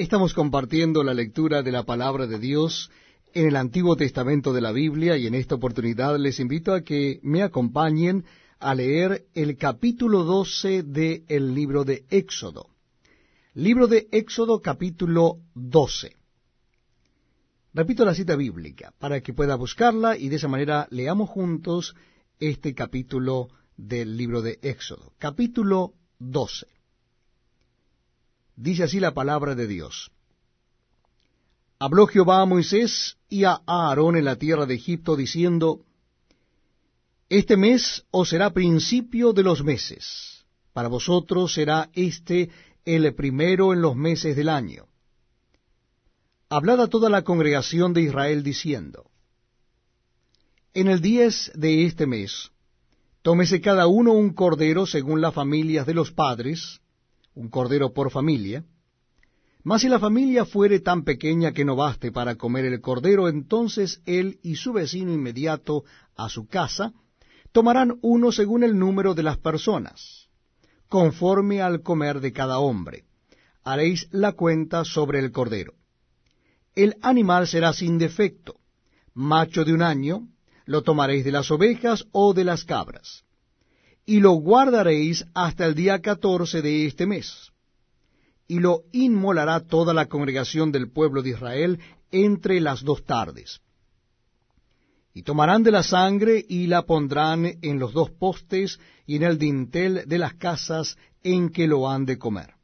Estamos compartiendo la lectura de la palabra de Dios en el Antiguo Testamento de la Biblia y en esta oportunidad les invito a que me acompañen a leer el capítulo 12 del libro de Éxodo. Libro de Éxodo capítulo 12. Repito la cita bíblica para que pueda buscarla y de esa manera leamos juntos este capítulo del libro de Éxodo. Capítulo 12. Dice así la palabra de Dios. Habló Jehová a Moisés y a Aarón en la tierra de Egipto, diciendo, Este mes os será principio de los meses, para vosotros será este el primero en los meses del año. Hablad a toda la congregación de Israel, diciendo, En el diez de este mes, tómese cada uno un cordero según las familias de los padres, un cordero por familia. Mas si la familia fuere tan pequeña que no baste para comer el cordero, entonces él y su vecino inmediato a su casa tomarán uno según el número de las personas, conforme al comer de cada hombre. Haréis la cuenta sobre el cordero. El animal será sin defecto, macho de un año, lo tomaréis de las ovejas o de las cabras y lo guardaréis hasta el día catorce de este mes. Y lo inmolará toda la congregación del pueblo de Israel entre las dos tardes. Y tomarán de la sangre y la pondrán en los dos postes y en el dintel de las casas en que lo han de comer.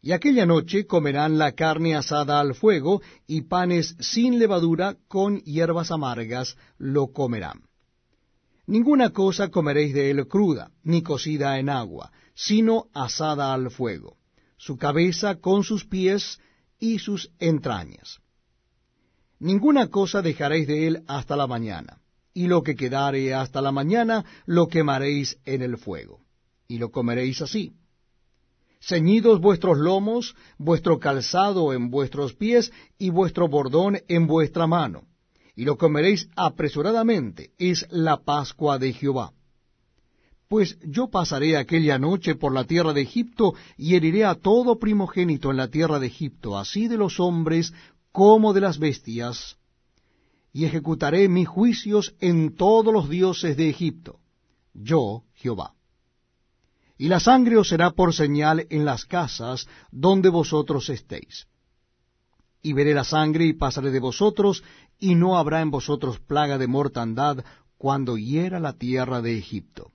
Y aquella noche comerán la carne asada al fuego y panes sin levadura con hierbas amargas lo comerán. Ninguna cosa comeréis de él cruda, ni cocida en agua, sino asada al fuego, su cabeza con sus pies y sus entrañas. Ninguna cosa dejaréis de él hasta la mañana, y lo que quedare hasta la mañana lo quemaréis en el fuego, y lo comeréis así. Ceñidos vuestros lomos, vuestro calzado en vuestros pies, y vuestro bordón en vuestra mano y lo comeréis apresuradamente, es la Pascua de Jehová. Pues yo pasaré aquella noche por la tierra de Egipto y heriré a todo primogénito en la tierra de Egipto, así de los hombres como de las bestias, y ejecutaré mis juicios en todos los dioses de Egipto, yo Jehová. Y la sangre os será por señal en las casas donde vosotros estéis. Y veré la sangre y pasaré de vosotros, y no habrá en vosotros plaga de mortandad cuando hiera la tierra de Egipto.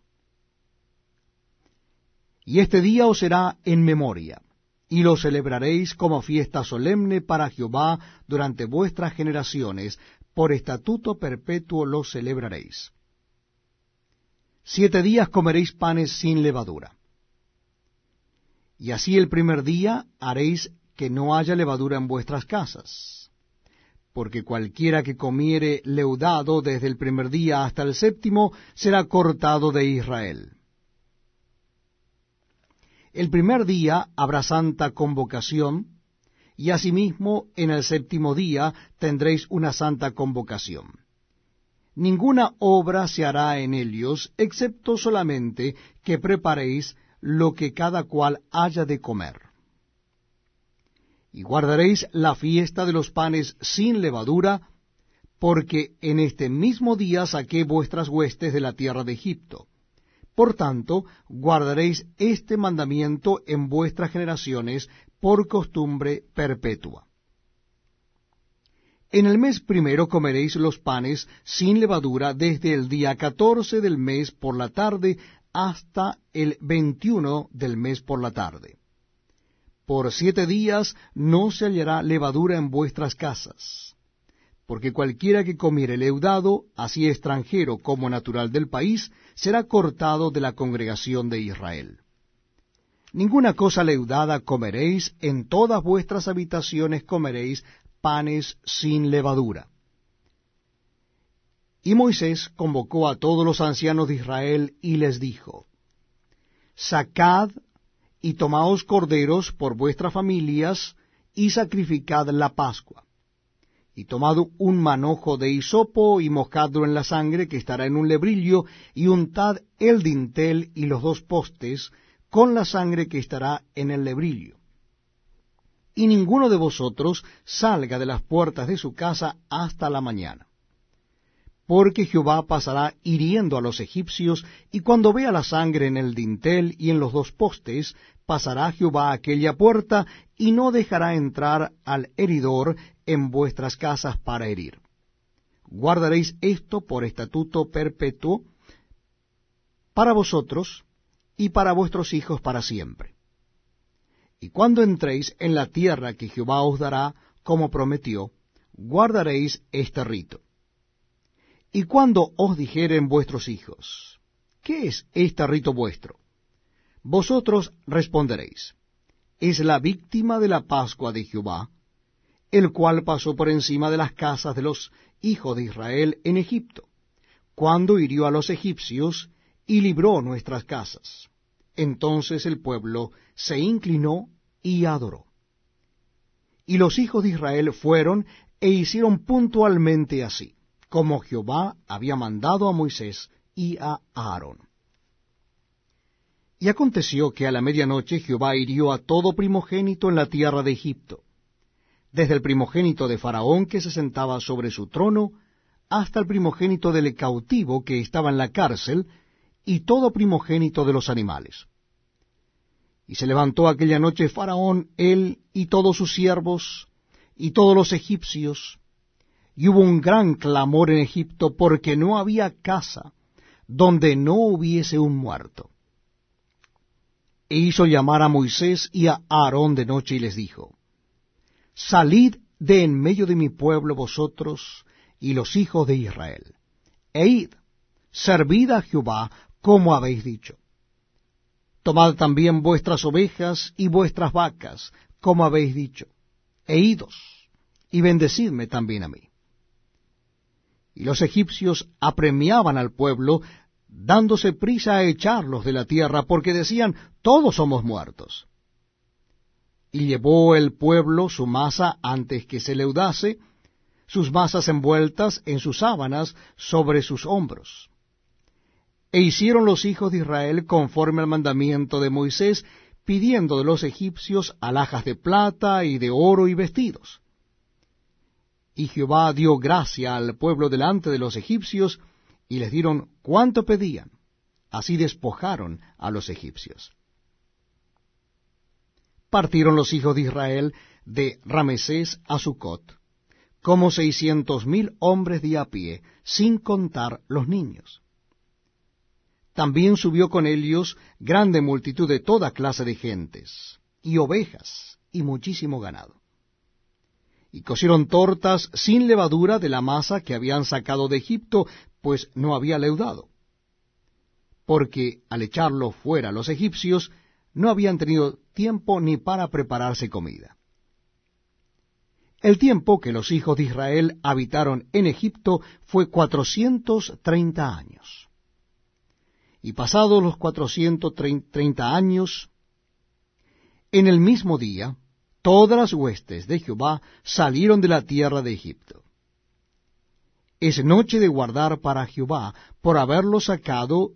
Y este día os será en memoria, y lo celebraréis como fiesta solemne para Jehová durante vuestras generaciones, por estatuto perpetuo lo celebraréis. Siete días comeréis panes sin levadura. Y así el primer día haréis que no haya levadura en vuestras casas porque cualquiera que comiere leudado desde el primer día hasta el séptimo será cortado de Israel. El primer día habrá santa convocación, y asimismo en el séptimo día tendréis una santa convocación. Ninguna obra se hará en ellos, excepto solamente que preparéis lo que cada cual haya de comer y guardaréis la fiesta de los panes sin levadura, porque en este mismo día saqué vuestras huestes de la tierra de Egipto. Por tanto, guardaréis este mandamiento en vuestras generaciones por costumbre perpetua. En el mes primero comeréis los panes sin levadura desde el día catorce del mes por la tarde hasta el veintiuno del mes por la tarde por siete días no se hallará levadura en vuestras casas. Porque cualquiera que comiere leudado, así extranjero como natural del país, será cortado de la congregación de Israel. Ninguna cosa leudada comeréis, en todas vuestras habitaciones comeréis panes sin levadura. Y Moisés convocó a todos los ancianos de Israel y les dijo, Sacad y tomaos corderos por vuestras familias, y sacrificad la Pascua. Y tomad un manojo de hisopo, y mojadlo en la sangre que estará en un lebrillo, y untad el dintel y los dos postes con la sangre que estará en el lebrillo. y ninguno de vosotros salga de las puertas de su casa hasta la mañana. Porque Jehová pasará hiriendo a los egipcios, y cuando vea la sangre en el dintel y en los dos postes, pasará Jehová aquella puerta, y no dejará entrar al heridor en vuestras casas para herir. Guardaréis esto por estatuto perpetuo para vosotros y para vuestros hijos para siempre. Y cuando entréis en la tierra que Jehová os dará, como prometió, guardaréis este rito. Y cuando os dijeren vuestros hijos, ¿qué es este rito vuestro? Vosotros responderéis, es la víctima de la Pascua de Jehová, el cual pasó por encima de las casas de los hijos de Israel en Egipto, cuando hirió a los egipcios y libró nuestras casas. Entonces el pueblo se inclinó y adoró. Y los hijos de Israel fueron e hicieron puntualmente así, como Jehová había mandado a Moisés y a Aarón. Y aconteció que a la medianoche Jehová hirió a todo primogénito en la tierra de Egipto, desde el primogénito de Faraón que se sentaba sobre su trono, hasta el primogénito del cautivo que estaba en la cárcel, y todo primogénito de los animales. Y se levantó aquella noche Faraón, él y todos sus siervos, y todos los egipcios, y hubo un gran clamor en Egipto porque no había casa donde no hubiese un muerto e hizo llamar a Moisés y a Aarón de noche y les dijo, Salid de en medio de mi pueblo vosotros y los hijos de Israel, e id, servid a Jehová como habéis dicho. Tomad también vuestras ovejas y vuestras vacas, como habéis dicho, e idos, y bendecidme también a mí. Y los egipcios apremiaban al pueblo dándose prisa a echarlos de la tierra, porque decían, todos somos muertos. Y llevó el pueblo su masa antes que se leudase, sus masas envueltas en sus sábanas sobre sus hombros. E hicieron los hijos de Israel conforme al mandamiento de Moisés, pidiendo de los egipcios alhajas de plata y de oro y vestidos. Y Jehová dio gracia al pueblo delante de los egipcios, y les dieron cuanto pedían. Así despojaron a los egipcios. Partieron los hijos de Israel de Ramesés a Sucot, como seiscientos mil hombres de a pie, sin contar los niños. También subió con ellos grande multitud de toda clase de gentes, y ovejas, y muchísimo ganado. Y cocieron tortas sin levadura de la masa que habían sacado de Egipto, pues no había leudado. Porque al echarlo fuera los egipcios, no habían tenido tiempo ni para prepararse comida. El tiempo que los hijos de Israel habitaron en Egipto fue cuatrocientos treinta años. Y pasados los cuatrocientos treinta años, en el mismo día, todas las huestes de Jehová salieron de la tierra de Egipto es noche de guardar para Jehová, por haberlo sacado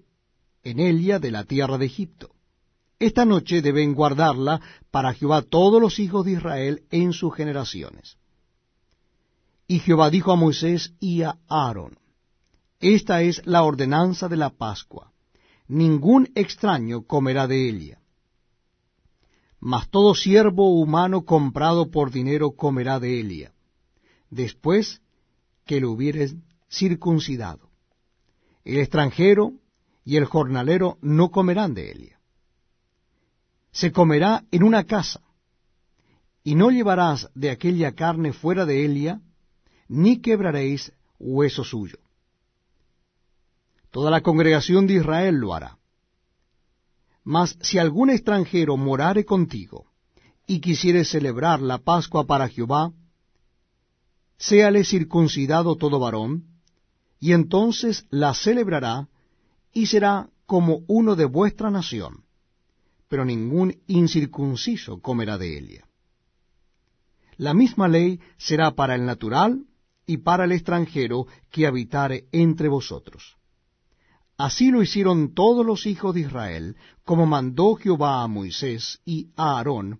en ella de la tierra de Egipto. Esta noche deben guardarla para Jehová todos los hijos de Israel en sus generaciones. Y Jehová dijo a Moisés y a Aarón, Esta es la ordenanza de la Pascua, ningún extraño comerá de ella. Mas todo siervo humano comprado por dinero comerá de ella. Después que lo hubieres circuncidado. El extranjero y el jornalero no comerán de ella. Se comerá en una casa, y no llevarás de aquella carne fuera de ella, ni quebraréis hueso suyo. Toda la congregación de Israel lo hará. Mas si algún extranjero morare contigo, y quisiere celebrar la Pascua para Jehová, séale circuncidado todo varón, y entonces la celebrará, y será como uno de vuestra nación, pero ningún incircunciso comerá de ella. La misma ley será para el natural y para el extranjero que habitare entre vosotros. Así lo hicieron todos los hijos de Israel, como mandó Jehová a Moisés y a Aarón,